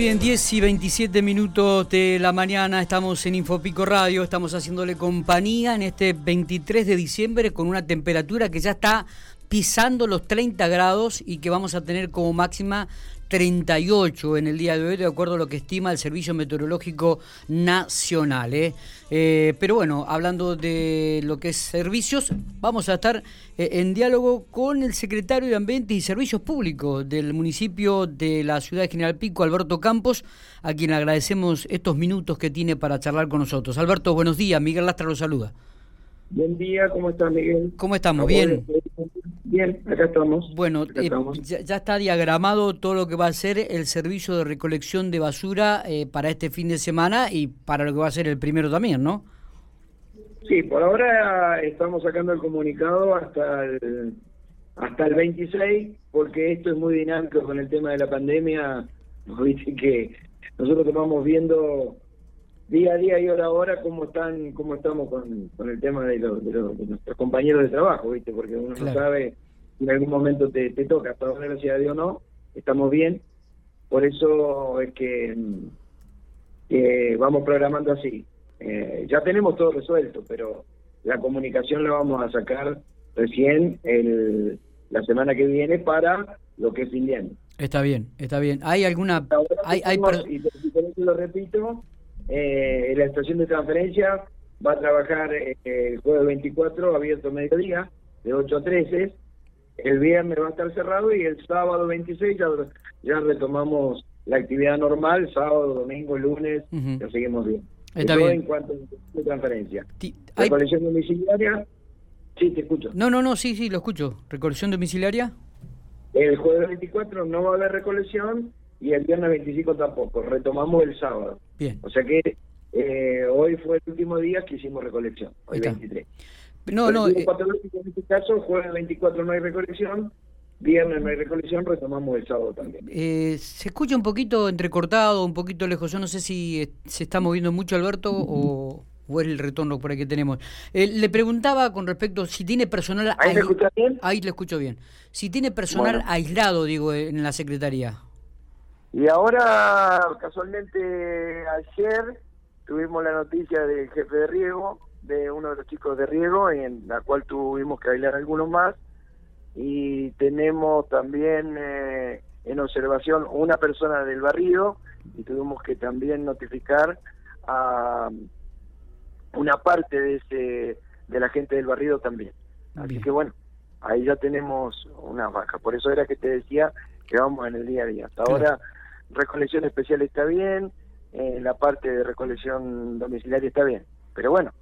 Bien, 10 y 27 minutos de la mañana, estamos en Infopico Radio, estamos haciéndole compañía en este 23 de diciembre con una temperatura que ya está pisando los 30 grados y que vamos a tener como máxima 38 en el día de hoy, de acuerdo a lo que estima el Servicio Meteorológico Nacional. ¿eh? Eh, pero bueno, hablando de lo que es servicios, vamos a estar eh, en diálogo con el secretario de Ambiente y Servicios Públicos del municipio de la ciudad de General Pico, Alberto Campos, a quien agradecemos estos minutos que tiene para charlar con nosotros. Alberto, buenos días. Miguel Lastra lo saluda. Buen día, ¿cómo estás, Miguel? ¿Cómo estamos? ¿Bien? Bien, acá estamos. Bueno, eh, Ya, está diagramado todo lo que va a ser el servicio de recolección de basura eh, para este fin de semana y para lo que va a ser el primero también, ¿no? Sí, por ahora estamos sacando el comunicado hasta el, hasta el 26, porque esto es muy dinámico con el tema de la pandemia. Dice que nosotros estamos viendo día a día y hora a hora cómo están cómo estamos con, con el tema de, nuestros compañeros de trabajo, ¿viste? Porque uno no sabe si en algún momento te, te toca, hasta ahora gracias a Dios no, estamos bien, por eso es que, vamos programando así. Eh, ya tenemos todo resuelto, pero la comunicación la vamos a sacar recién el, la semana que viene para lo que es fin Está bien, está bien. ¿Hay alguna...? Hay, hay, y lo repito, eh, la estación de transferencia va a trabajar eh, el jueves 24, abierto mediodía, de 8 a 13. El viernes va a estar cerrado y el sábado 26 ya, retomamos la actividad normal, sábado, domingo, lunes, ya seguimos bien. Está bien. en cuanto a transferencia. Recolección domiciliaria, sí, te escucho. No, no, no, sí, sí, lo escucho. ¿Recolección domiciliaria? El jueves 24 no va a haber recolección y el viernes 25 tampoco. Retomamos el sábado. Bien. O sea que eh, hoy fue el último día que hicimos recolección, hoy 23. No, no. Eh... En este caso, jueves 24 no hay recolección, viernes no hay recolección, retomamos el sábado también. Eh, se escucha un poquito entrecortado, un poquito lejos. Yo no sé si eh, se está moviendo mucho Alberto o, o es el retorno por ahí que tenemos. Eh, le preguntaba con respecto si tiene personal... ¿Ahí le escucha bien? Ahí le escucho bien. Si tiene personal aislado, digo, en la Secretaría. Y ahora, casualmente, ayer tuvimos la noticia del jefe de riego, de uno de los chicos de riego, en la cual tuvimos que bailar algunos más. Y tenemos también eh, en observación una persona del barrio y tuvimos que también notificar a una parte de ese de la gente del barrio también. Así que bueno, ahí ya tenemos una baja. Por eso era que te decía que vamos en el día a día. Hasta ahora recolección especial está bien, eh, la parte de recolección domiciliaria está bien, pero bueno,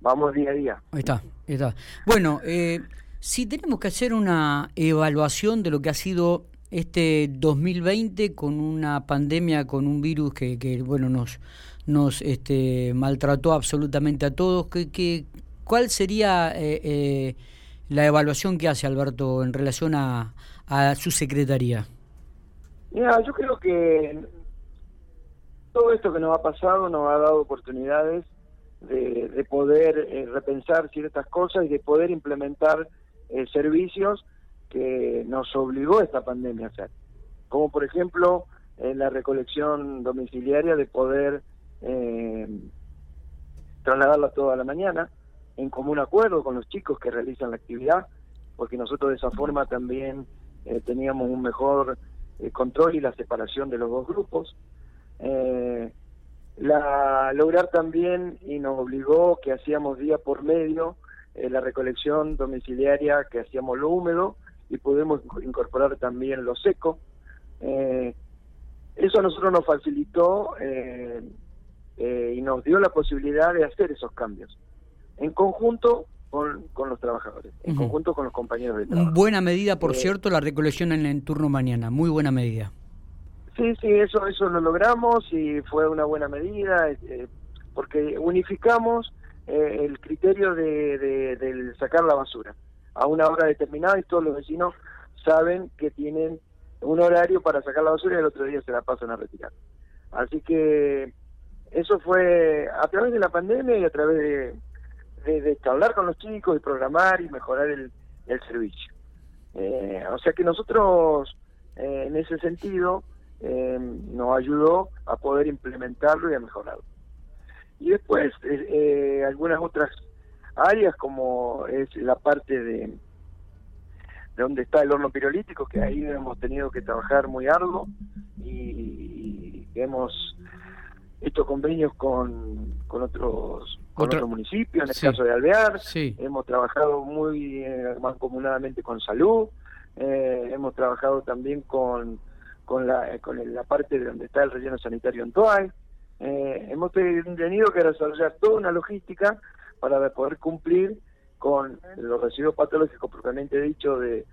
vamos día a día. Ahí está, ahí está. Bueno, eh, si tenemos que hacer una evaluación de lo que ha sido este 2020 con una pandemia, con un virus que, que bueno, nos, nos este, maltrató absolutamente a todos, que, ¿cuál sería eh, eh, la evaluación que hace Alberto en relación a, a su secretaría? Mira, yo creo que todo esto que nos ha pasado nos ha dado oportunidades de, poder eh, repensar ciertas cosas y de poder implementar eh, servicios que nos obligó esta pandemia a hacer. Como por ejemplo en la recolección domiciliaria de poder eh, trasladarla toda la mañana en común acuerdo con los chicos que realizan la actividad, porque nosotros de esa forma también teníamos un mejor el control y la separación de los dos grupos. Eh, la lograr también y nos obligó que hacíamos día por medio eh, la recolección domiciliaria que hacíamos lo húmedo y pudimos incorporar también lo seco. Eh, eso a nosotros nos facilitó y nos dio la posibilidad de hacer esos cambios. En conjunto con, con los trabajadores, en conjunto con los compañeros de trabajo. Buena medida, por eh, cierto, la recolección en el turno mañana, muy buena medida. Sí, sí, eso, eso lo logramos y fue una buena medida, eh, porque unificamos eh, el criterio de, de, sacar la basura a una hora determinada y todos los vecinos saben que tienen un horario para sacar la basura y el otro día se la pasan a retirar. Así que eso fue a través de la pandemia y a través de, de, hablar con los chicos y programar y mejorar el, servicio. Eh, o sea que nosotros, eh, en ese sentido, eh, nos ayudó a poder implementarlo y a mejorarlo. Y después eh, algunas otras áreas como es la parte de, de donde está el horno pirolítico, que ahí hemos tenido que trabajar muy arduo y, hemos hecho convenios con, con otros con otros municipios, en el caso de Alvear, hemos trabajado muy eh, más comunadamente con salud, eh, hemos trabajado también con, con, la, con la parte de donde está el relleno sanitario en Toay, eh, hemos tenido que desarrollar toda una logística para poder cumplir con los residuos patológicos propiamente dicho de,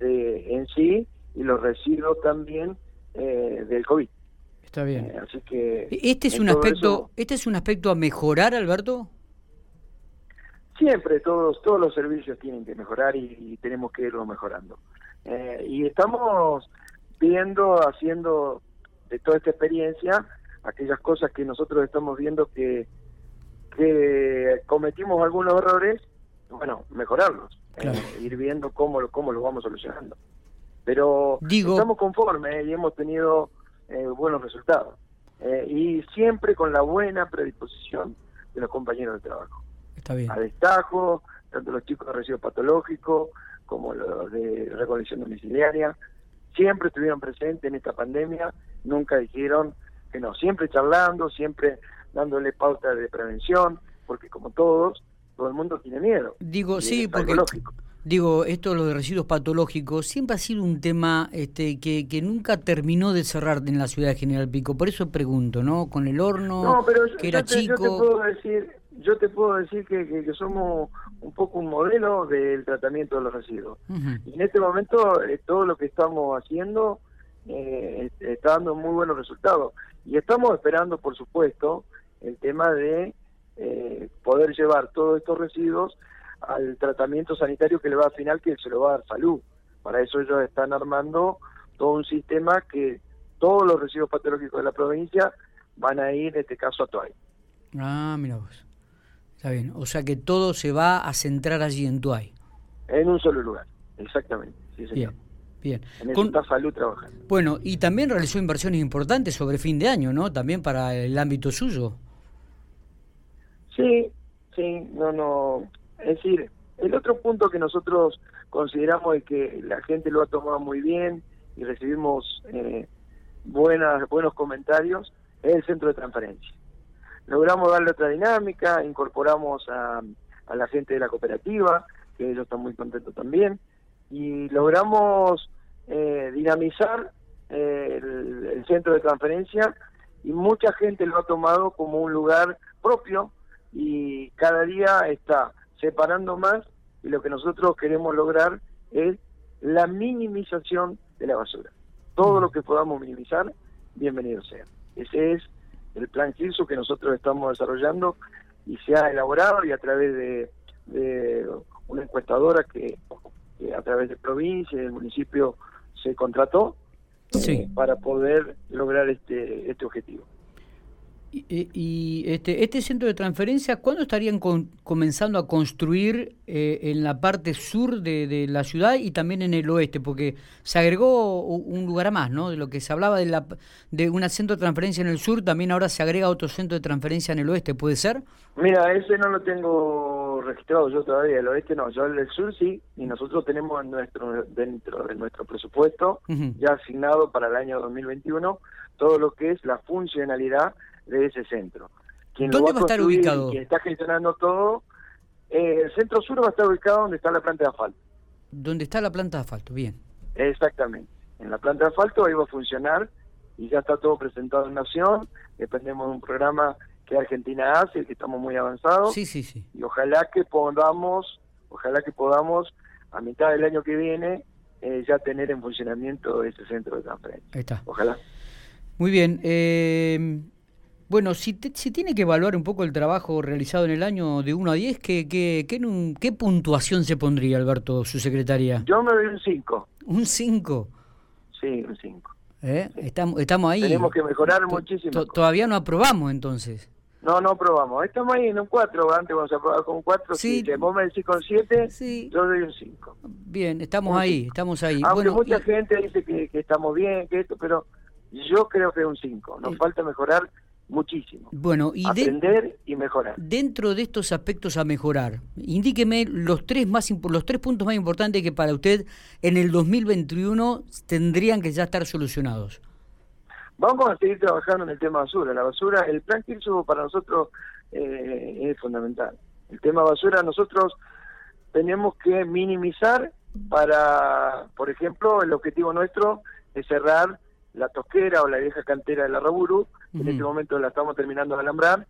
de en sí y los residuos también eh, del COVID. Está bien. Eh, así que este es un aspecto, este es un aspecto a mejorar, Alberto. Siempre todos todos los servicios tienen que mejorar y, tenemos que irlo mejorando. Eh, y estamos viendo, haciendo de toda esta experiencia aquellas cosas que nosotros estamos viendo que que cometimos algunos errores, bueno, mejorarlos, eh, ir viendo cómo, cómo los vamos solucionando. Pero estamos conformes y hemos tenido eh, buenos resultados. Eh, y siempre con la buena predisposición de los compañeros de trabajo. Está bien. A destajo, tanto los chicos de residuos patológicos como los de recolección domiciliaria, siempre estuvieron presentes en esta pandemia, nunca dijeron que no, siempre charlando, siempre dándole pauta de prevención, porque como todos, todo el mundo tiene miedo. Digo, sí, porque digo, esto de residuos patológicos siempre ha sido un tema este, que, que nunca terminó de cerrar en la ciudad de General Pico. Por eso pregunto, ¿no? Con el horno, que era chico. Yo te puedo decir, yo te puedo decir que, que, somos un poco un modelo del tratamiento de los residuos. Y en este momento eh, todo lo que estamos haciendo eh, está dando muy buenos resultados. Y estamos esperando, por supuesto, el tema de eh, poder llevar todos estos residuos al tratamiento sanitario que le va a final, que se lo va a dar salud. Para eso ellos están armando todo un sistema que todos los residuos patológicos de la provincia van a ir, en este caso, a Tuay. Ah, mira vos. Está bien. O sea que todo se va a centrar allí en Tuay. En un solo lugar, exactamente. Sí, señor. Bien. Bien. En Con... salud trabajando. Bueno, y también realizó inversiones importantes sobre fin de año, ¿no? También para el ámbito suyo. Sí, sí, no, no. Es decir, el otro punto que nosotros consideramos es que la gente lo ha tomado muy bien y recibimos eh, buenas, buenos comentarios es el centro de transferencia. Logramos darle otra dinámica, incorporamos a, la gente de la cooperativa, que ellos están muy contentos también, y logramos eh, dinamizar eh, el, centro de transferencia y mucha gente lo ha tomado como un lugar propio y cada día está separando más y lo que nosotros queremos lograr es la minimización de la basura. Todo lo que podamos minimizar, bienvenido sea. Ese es el plan GIRSO que nosotros estamos desarrollando y se ha elaborado y a través de, de una encuestadora que a través de provincia y del municipio se contrató eh, para poder lograr este, este objetivo. Y, este, este centro de transferencia, ¿cuándo estarían comenzando a construir eh, en la parte sur de, la ciudad y también en el oeste? Porque se agregó un lugar más, ¿no? De lo que se hablaba de, la, de un centro de transferencia en el sur, también ahora se agrega otro centro de transferencia en el oeste, ¿puede ser? Mira, ese no lo tengo registrado yo todavía, el oeste no, yo el sur sí, y nosotros tenemos nuestro dentro de nuestro presupuesto ya asignado para el año 2021 todo lo que es la funcionalidad de ese centro. ¿Dónde va, a estar ubicado? Quien está gestionando todo, eh, el centro sur va a estar ubicado donde está la planta de asfalto. ¿Dónde está la planta de asfalto? Bien. Exactamente. En la planta de asfalto ahí va a funcionar y ya está todo presentado en Nación. Dependemos de un programa que Argentina hace, que estamos muy avanzados. Sí, sí, sí. Y ojalá que podamos, ojalá que podamos a mitad del año que viene eh, ya tener en funcionamiento ese centro de transferencia. Ahí está. Ojalá. Muy bien. Eh, bueno, si, si tiene que evaluar un poco el trabajo realizado en el año de 1 a 10, ¿qué, qué, qué, qué puntuación se pondría, Alberto, su secretaria? Yo me doy un 5. ¿Un 5? Sí, un 5. ¿Eh? Estamos, estamos ahí. Tenemos que mejorar muchísimo. Todavía no aprobamos entonces. No, no aprobamos. Estamos ahí en un 4. Antes vamos a aprobar con un 4. Sí. Si vos me decís con 7, sí. yo doy un 5. Bien, estamos ahí, estamos ahí. Aunque mucha gente dice que, que estamos bien, que esto, pero yo creo que es un 5. Nos falta mejorar muchísimo. Bueno, y aprender y mejorar. Dentro de estos aspectos a mejorar, indíqueme los tres más los tres puntos más importantes que para usted en el 2021 tendrían que ya estar solucionados. Vamos a seguir trabajando en el tema basura. La basura, el plan Kirchhoff para nosotros eh, es fundamental. El tema basura nosotros tenemos que minimizar para, por ejemplo, el objetivo nuestro es cerrar la tosquera o la vieja cantera de la Raburu, en este momento la estamos terminando de alambrar,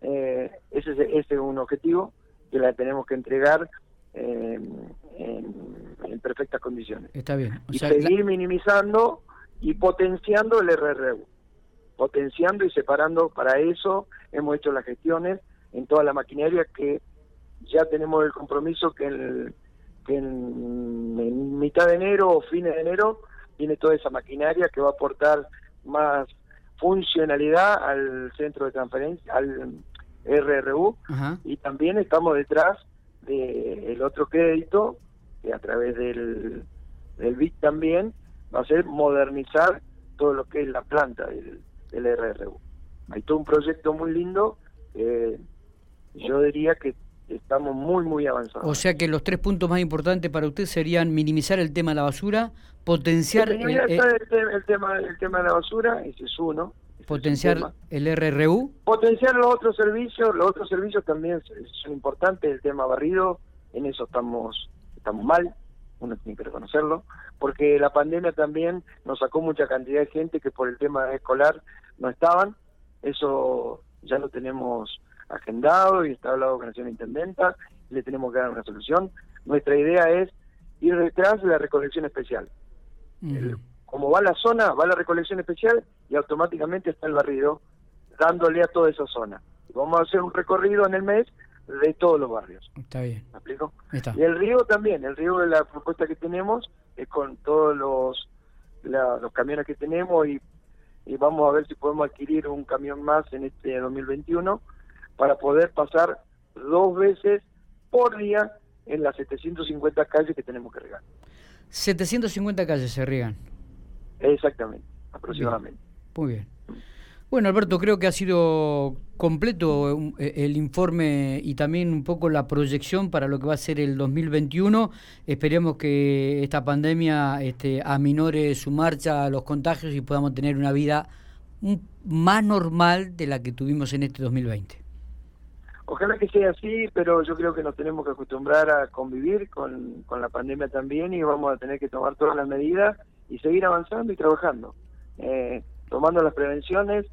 eh, ese, ese, es un objetivo que la tenemos que entregar en, perfectas condiciones. Está bien. y seguir minimizando y potenciando el RRU, potenciando y separando, para eso hemos hecho las gestiones en toda la maquinaria que ya tenemos el compromiso que, en, en mitad de enero o fines de enero tiene toda esa maquinaria que va a aportar más funcionalidad al centro de transferencia, al RRU, y también estamos detrás del otro crédito, que a través del, del BIC también va a ser modernizar todo lo que es la planta del, del RRU. Hay todo un proyecto muy lindo, yo diría que estamos muy, muy avanzados. O sea que los tres puntos más importantes para usted serían minimizar el tema de la basura, potenciar... El, el, tema, el tema de la basura, ese es uno. Potenciar el RRU. Potenciar los otros servicios, los otros servicios también son importantes, el tema barrido, en eso estamos, estamos mal, uno tiene que reconocerlo, porque la pandemia también nos sacó mucha cantidad de gente que por el tema escolar no estaban, eso ya lo tenemos agendado y está hablado con la señora intendenta, le tenemos que dar una solución. Nuestra idea es ir detrás de la recolección especial. como va la zona, va la recolección especial y automáticamente está el barrido dándole a toda esa zona. Vamos a hacer un recorrido en el mes de todos los barrios. Está bien. ¿Me explico? Y el río también, el río de la propuesta que tenemos es con todos los, los camiones que tenemos y, y vamos a ver si podemos adquirir un camión más en este 2021 para poder pasar dos veces por día en las 750 calles que tenemos que regar. 750 calles se riegan. Exactamente, aproximadamente. Muy bien. Bueno, Alberto, creo que ha sido completo eh, el informe y también un poco la proyección para lo que va a ser el 2021. Esperemos que esta pandemia este, aminore su marcha, los contagios y podamos tener una vida más normal de la que tuvimos en este 2020. Ojalá que sea así, pero yo creo que nos tenemos que acostumbrar a convivir con, con la pandemia también y vamos a tener que tomar todas las medidas y seguir avanzando y trabajando. Eh, tomando las prevenciones,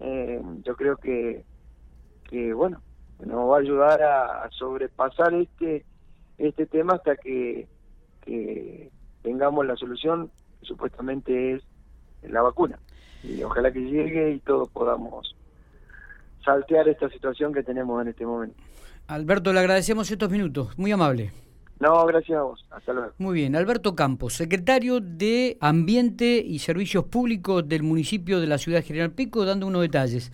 eh, yo creo que, que, bueno, nos va a ayudar a, sobrepasar este este tema hasta que, que tengamos la solución, que supuestamente es la vacuna. Y ojalá que llegue y todos podamos saltear esta situación que tenemos en este momento. Alberto, le agradecemos estos minutos, muy amable. No, gracias a vos. Hasta luego. Muy bien, Alberto Campos, secretario de Ambiente y Servicios Públicos del municipio de la ciudad de General Pico, dando unos detalles.